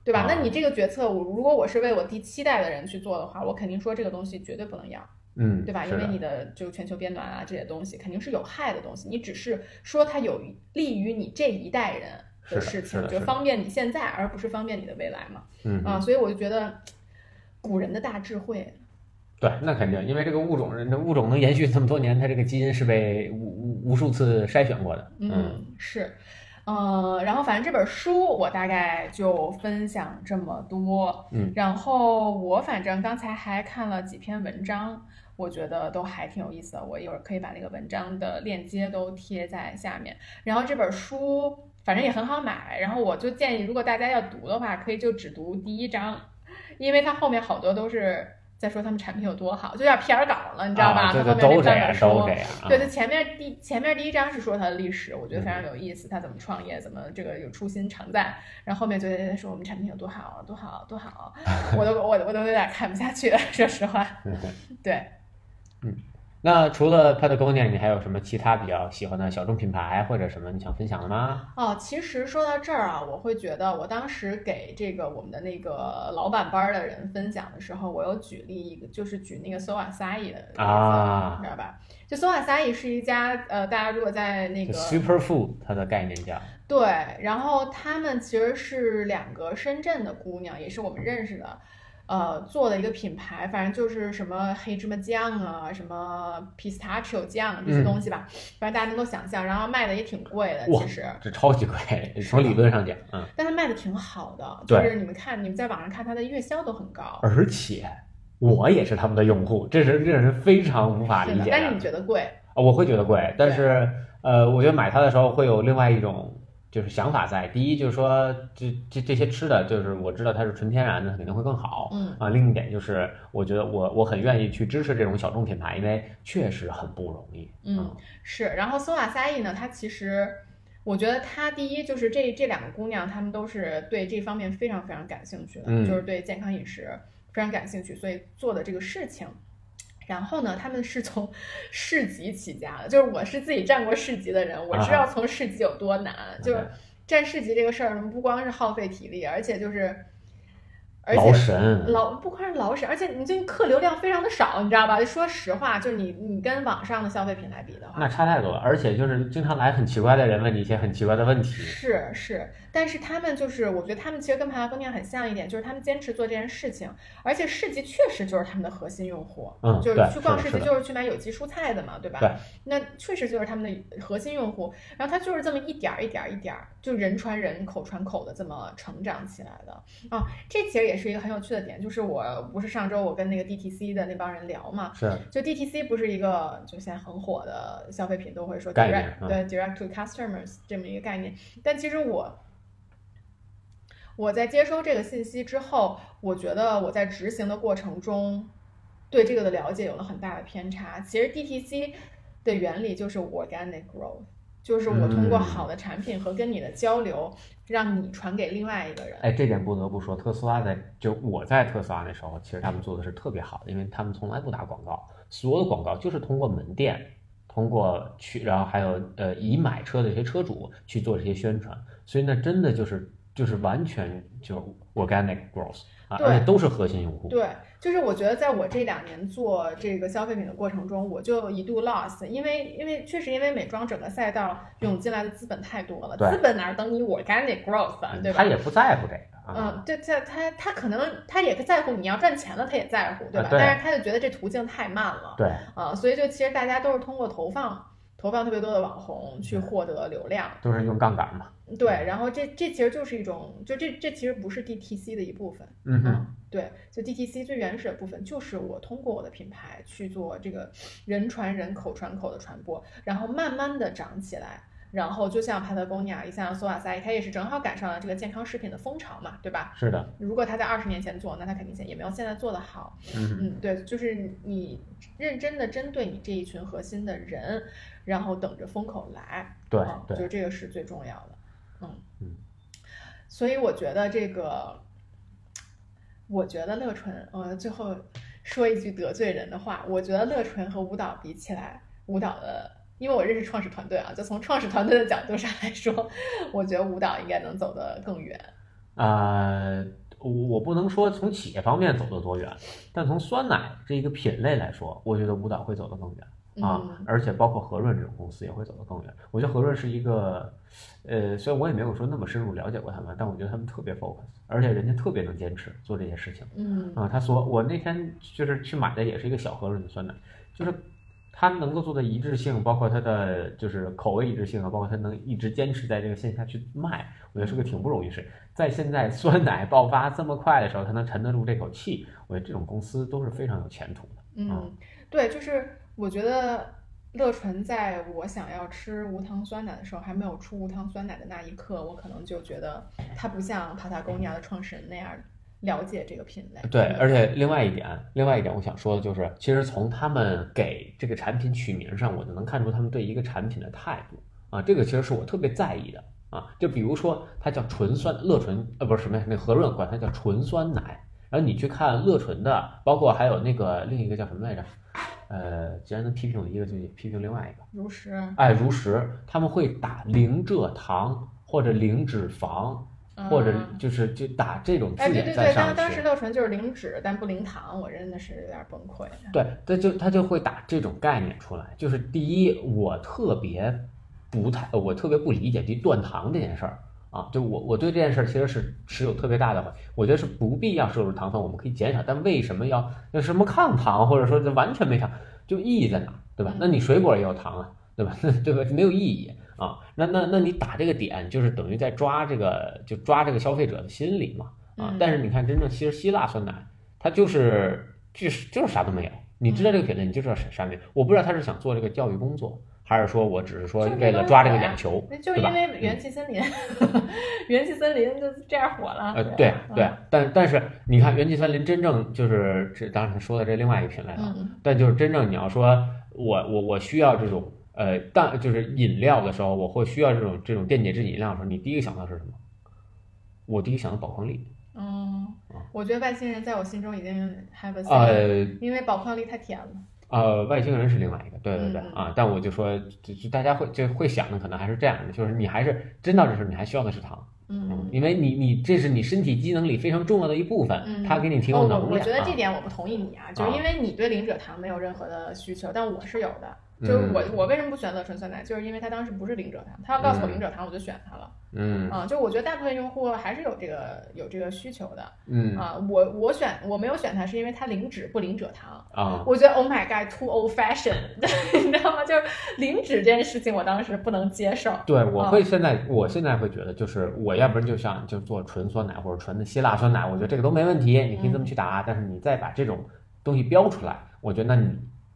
B: 对吧？
A: 啊
B: 那你这个决策，我如果我是为我第七代的人去做的话，我肯定说这个东西绝对不能要，
A: 嗯，
B: 对吧？因为你的就全球变暖啊这些东西肯定是有害的东西，你只是说它有利于你这一代人
A: 的
B: 事情，就是方便你现在，而不是方便你的未来嘛。
A: 嗯
B: 啊，所以我就觉得古人的大智慧，
A: 对，那肯定，因为这个物种，这物种能延续这么多年，它这个基因是被无无无数次筛选过的。
B: 嗯，是，呃，然后反正这本书我大概就分享这么多，
A: 嗯，
B: 然后我反正刚才还看了几篇文章，我觉得都还挺有意思的，我一会儿可以把那个文章的链接都贴在下面。然后这本书反正也很好买，然后我就建议，如果大家要读的话，可以就只读第一章，因为它后面好多都是在说他们产品有多好，就有点 PR 稿了，你知道吧？
A: 啊、
B: 它
A: 这
B: 后面那半
A: 个都这样，
B: 本书。
A: 都这样。啊
B: 对，他前面第前面第一章是说他的历史，我觉得非
A: 嗯
B: 常有意思，他怎么创业，怎么这个有初心常在。然后后面就在说我们产品有多好，多好，多好，[LAUGHS] 我都我我都有点看不下去了，说实话。[LAUGHS]
A: 对嗯
B: 对，
A: 那除了 Patagonia，你还有什么其他比较喜欢的小众品牌或者什么你想分享的吗？
B: 哦，其实说到这儿啊，我会觉得我当时给这个我们的那个老板班儿的人分享的时候，我有举例一个，就是举那个 So Asahi 的例子，
A: 啊
B: 你知道吧？就 So Asahi 是一家呃，大家如果在那个
A: Superfood，它的概念叫
B: 对，然后他们其实是两个深圳的姑娘，也是我们认识的。呃做的一个品牌，反正就是什么黑芝麻酱啊，什么 pistachio 酱这些东西吧，反正大家能够想象，然后卖的也挺贵的，其实。
A: 这超级贵，[LAUGHS] 从理论上讲，嗯，
B: 但它卖的挺好的，就是你们看，你们在网上看它的月销都很高，
A: 而且我也是他们的用户，这是这是非常无法。理解
B: 但是你觉得贵？
A: 啊我会觉得贵，但是呃，我觉得买它的时候会有另外一种就是想法在。第一就是说，这这这些吃的，就是我知道它是纯天然的，肯定会更好。
B: 嗯
A: 啊，另一点就是，我觉得我我很愿意去支持这种小众品牌，因为确实很不容易。
B: 嗯，是。然后松瓦萨伊呢，它其实。我觉得她第一就是这这两个姑娘，她们都是对这方面非常非常感兴趣的，
A: 嗯
B: 就是对健康饮食非常感兴趣，所以做的这个事情。然后呢，他们是从 [LAUGHS] 市级起家的，就是我是自己站过市级的人，我知道从市级有多难。就是站市级这个事儿，不光是耗费体力，而且就是，而且
A: 劳神，
B: 劳不光是劳神，而且你这个客流量非常的少，你知道吧？说实话，就是你你跟网上的消费品来比的话，
A: 那差太多了。而且就是经常来很奇怪的人问你一些很奇怪的问题。
B: 是是，但是他们就是，我觉得他们其实跟帕拉贡尼亚很像一点，就是他们坚持做这件事情，而且市集确实就是他们的核心用户，
A: 嗯
B: 就是去逛市集就是去买有机蔬菜的嘛，对吧？
A: 对
B: 那确实就是他们的核心用户，然后他就是这么一点儿一点儿一点儿，就人传人、口传口的这么成长起来的啊。这其实也是一个很有趣的点，就是我不是上周我跟那个 DTC 的那帮人聊嘛，
A: 是，
B: 就 DTC 不是一个就现在很火的消费品，都会说 direct 对 direct to customers 这么一个概念。但其实我我在接收这个信息之后，我觉得我在执行的过程中对这个的了解有了很大的偏差。其实 DTC 的原理就是 organic growth，就是我通过
A: 嗯
B: 好的产品和跟你的交流，让你传给另外一个人。
A: 哎，这点不得不说，特斯拉在就我在特斯拉那时候，其实他们做的是特别好的，因为他们从来不打广告，所有的广告就是通过门店，通过去，然后还有呃已买车的一些车主去做这些宣传，所以那真的就是就是完全就 organic growth 啊，
B: 对
A: 而且都是核心用户。
B: 对，就是我觉得在我这两年做这个消费品的过程中，我就一度 lost，因为因为确实因为美妆整个赛道涌进来的资本太多了，
A: 对
B: 资本哪儿等你 organic growth 啊，对吧？
A: 他也不在乎这个
B: 嗯
A: 啊，，
B: 对，他他他可能他也在乎你要赚钱了，他也在乎，对吧？
A: 啊对
B: 但是他就觉得这途径太慢了，
A: 对，
B: 啊，所以就其实大家都是通过投放投放特别多的网红去获得流量，
A: 都是用杠杆嘛。
B: 对，然后这这其实就是一种，就这这其实不是 DTC 的一部分，
A: 嗯哼，
B: 嗯，对，就 DTC 最原始的部分就是我通过我的品牌去做这个人传人、口传口的传播，然后慢慢的长起来。然后就像帕特贡尼亚，像索瓦塞，它也是正好赶上了这个健康食品的风潮嘛，对吧？
A: 是的，
B: 如果他在二十年前做，那他肯定现也没有现在做的好。
A: 嗯，
B: 嗯，对，就是你认真的针对你这一群核心的人，然后等着风口来。
A: 对
B: 啊
A: 对
B: 就这个是最重要的。嗯。
A: 嗯，
B: 所以我觉得这个，我觉得乐纯，呃，最后说一句得罪人的话，我觉得乐纯和舞蹈比起来，舞蹈的，因为我认识创始团队啊，就从创始团队的角度上来说，[LAUGHS] 我觉得舞蹈应该能走得更远。
A: 呃，我我不能说从企业方面走得多远，但从酸奶这一个品类来说，我觉得舞蹈会走得更远啊，
B: 嗯
A: 而且包括和润这种公司也会走得更远。我觉得和润是一个，呃，虽然我也没有说那么深入了解过他们，但我觉得他们特别 focus，而且人家特别能坚持做这些事情
B: 嗯
A: 啊。他所我那天就是去买的也是一个小和润的酸奶，就是。它能够做的一致性，包括它的就是口味一致性啊，包括他能一直坚持在这个线下去卖，我觉得是个挺不容易事。在现在酸奶爆发这么快的时候，他能沉得住这口气，我觉得这种公司都是非常有前途的。
B: 嗯，对，就是我觉得乐纯在我想要吃无糖酸奶的时候，还没有出无糖酸奶的那一刻，我可能就觉得它不像帕塔贡尼亚的创始人那样了解这个品类。
A: 对，而且另外一点，另外一点我想说的就是，其实从他们给这个产品取名上，我就能看出他们对一个产品的态度啊，这个其实是我特别在意的啊。就比如说，它叫纯酸乐纯，呃，不是什么呀，那和润管它叫纯酸奶。然后你去看乐纯的，包括还有那个另一个叫什么来着？呃，既然能批评我一个，就批评另外一个。
B: 如实，
A: 哎，如实，他们会打零蔗糖或者零脂肪，或者
B: 嗯
A: 就是就打这种
B: 哎，
A: 字
B: 对对对，
A: 眼在上去。
B: 当当时六纯就是零脂但不零糖，我真的是有点崩溃。
A: 对，他就他就会打这种概念出来。就是第一，我特别不太，我特别不理解这断糖这件事儿啊，就我我对这件事儿其实是持有特别大的怀疑，我觉得是不必要摄入糖分，我们可以减少，但为什么要那什么抗糖，或者说这完全没糖，就意义在哪，对吧？那你水果也有糖啊，对吧？[LAUGHS] 对吧？没有意义啊。那那那你打这个点，就是等于在抓这个，就抓这个消费者的心理嘛啊。但是你看，真正其实希腊酸奶，它就是就是就是啥都没有。你知道这个品类，你就知道啥啥没有。我不知道他是想做这个教育工作。还是说我只是说为了抓这个眼球，
B: 就是因为元气森林，元气森林就这样火了。
A: 呃，对对，但但是你看元气森林真正就是这，当然说的这另外一个品类了。但就是真正你要说我我我需要这种呃但就是饮料的时候，我会需要这种这种电解质饮料的时候，你第一个想到是什么？我第一个想到宝矿力。
B: 嗯，我觉得外星人在我心中已经 have a say，因为宝矿力太甜了。
A: 呃，外星人是另外一个，对对对啊！但我就说，就就大家会就会想的可能还是这样的，就是你还是真到这时候，你还需要的是糖，
B: 嗯，
A: 因为你你这是你身体机能里非常重要的一部分，它给你提供能量。
B: 我觉得这点我不同意你啊，就是因为你对零蔗糖没有任何的需求，但我是有的。就是我我为什么不选择纯酸奶，就是因为它当时不是零蔗糖，他要告诉我零蔗糖，我就选它了。
A: 嗯
B: 啊，就我觉得大部分用户还是有这个有这个需求的。
A: 嗯
B: 啊，我我选我没有选它，是因为它零脂不零蔗糖
A: 啊。
B: 我觉得 Oh my God，too old fashion，[LAUGHS] 你知道吗？就是零脂这件事情，我当时不能接受。
A: 对，我会现在我现在会觉得，就是我要不然就像就做纯酸奶或者纯的希腊酸奶，我觉得这个都没问题，你可以这么去打。但是你再把这种东西标出来，我觉得那你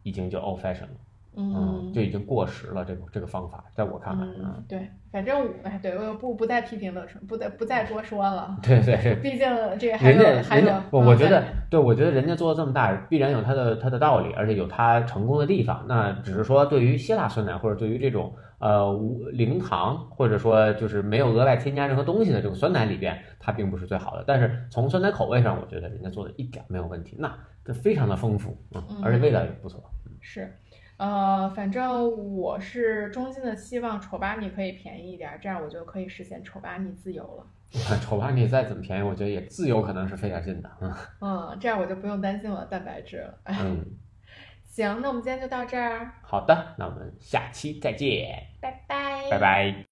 A: 已经就 old fashion 了。
B: 嗯，
A: 就已经过时了。这个这个方法，在我看来，
B: 嗯，对，反正我哎，对我不不再批评乐纯，不再不再多说了。[LAUGHS]
A: 对对，
B: 毕竟这个还有还有，
A: 我我觉得，对我觉得人家做的这么大，必然有他的他的道理，而且有他成功的地方。那只是说，对于希腊酸奶或者对于这种呃无零糖或者说就是没有额外添加任何东西的这种酸奶里边，它并不是最好的。但是从酸奶口味上，我觉得人家做的一点没有问题，那这非常的丰富
B: 嗯，
A: 而且味道也不错。
B: 是。呃，反正我是衷心的希望丑八米可以便宜一点，这样我就可以实现丑八米自由了。[LAUGHS]
A: 丑八米再怎么便宜，我觉得也自由可能是费点劲的。
B: 嗯，[LAUGHS] 嗯，这样我就不用担心我的蛋白质了。
A: 嗯，[LAUGHS]
B: 行，那我们今天就到这儿。
A: 好的，那我们下期再见。
B: 拜拜。
A: 拜拜。